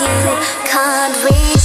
Higher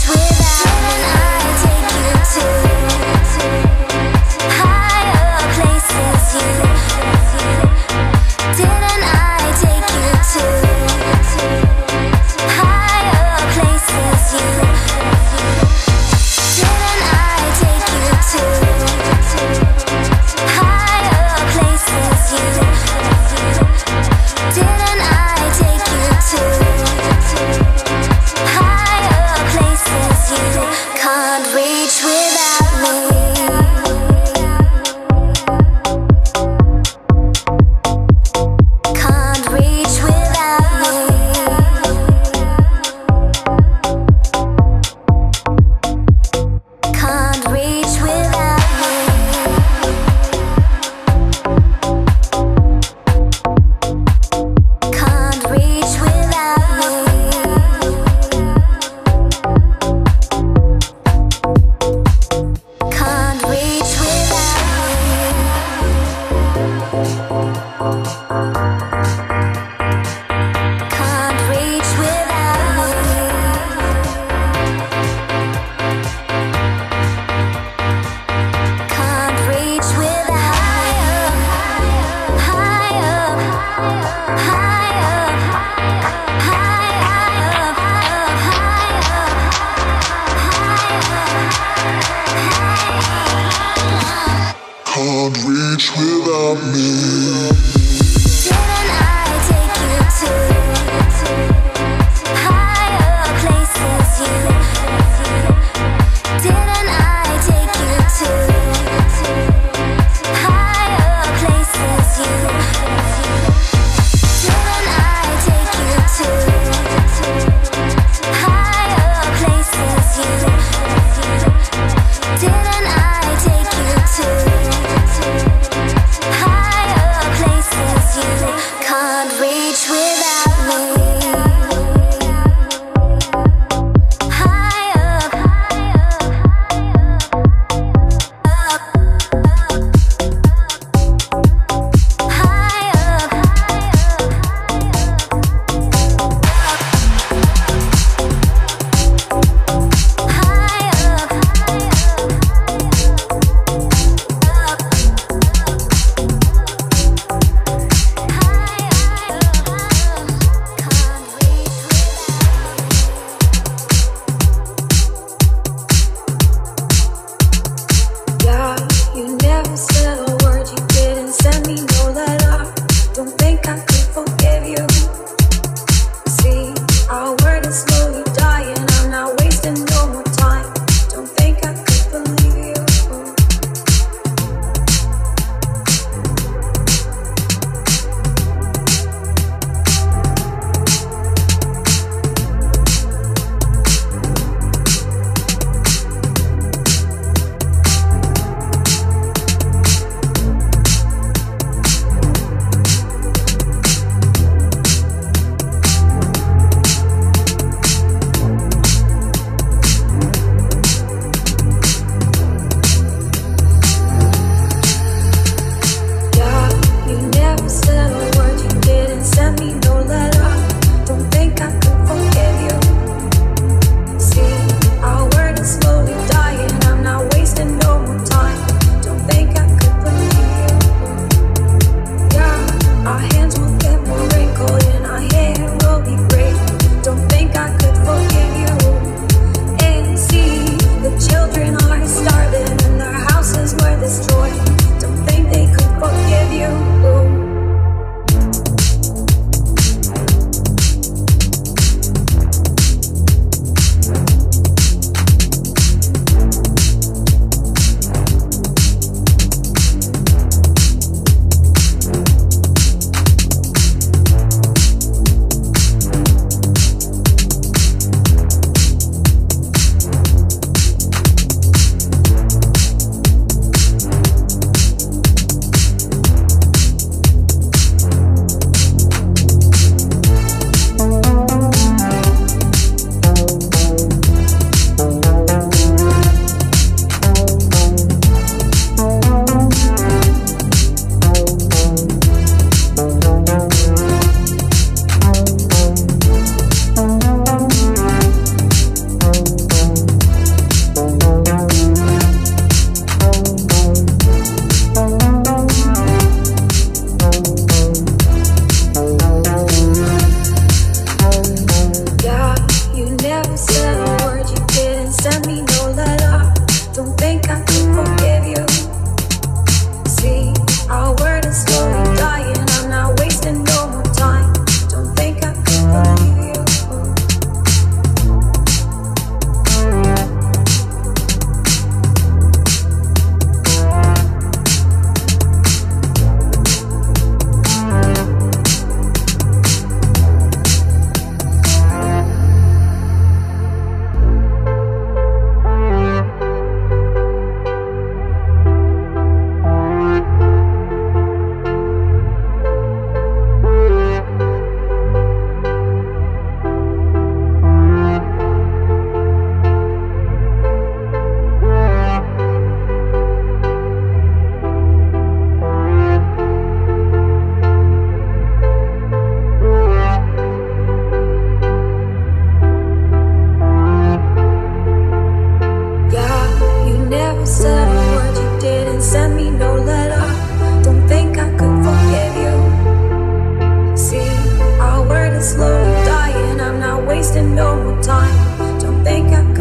in no time. Don't think I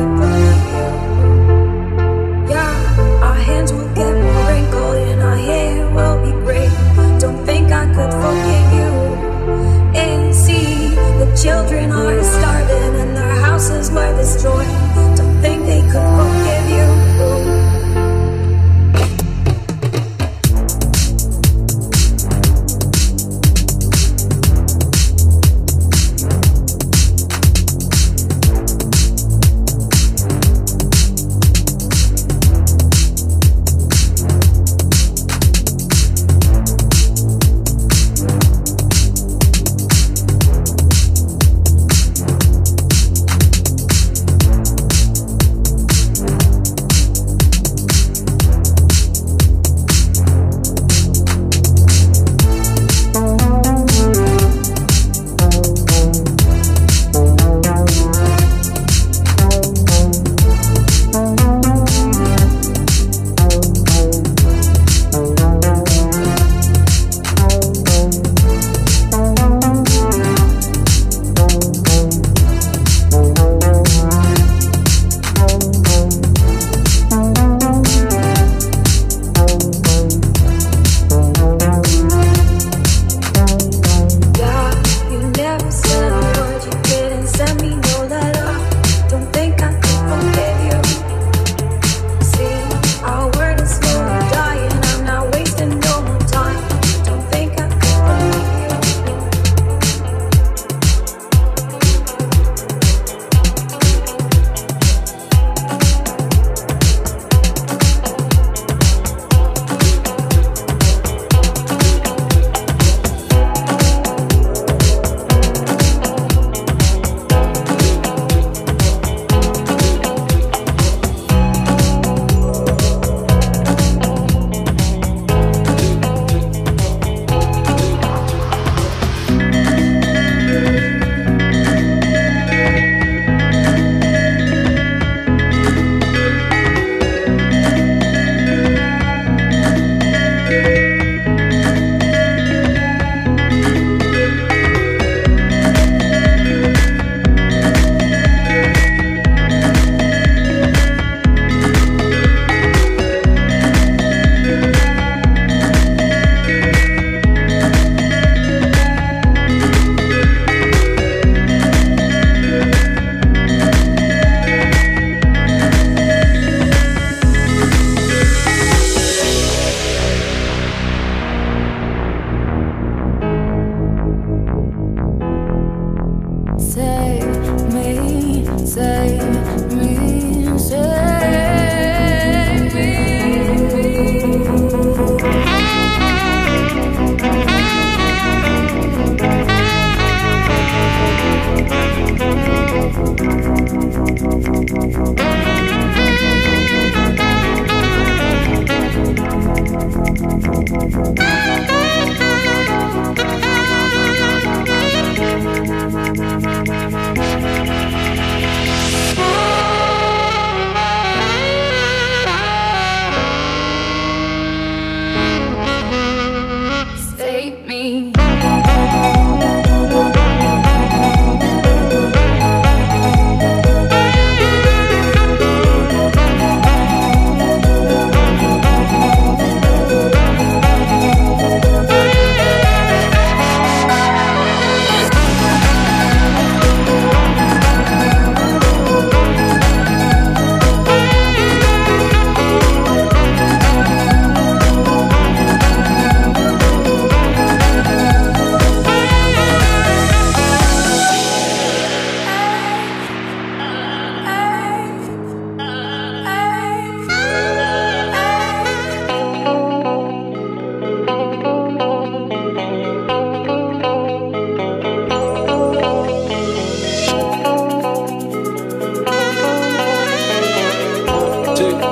music.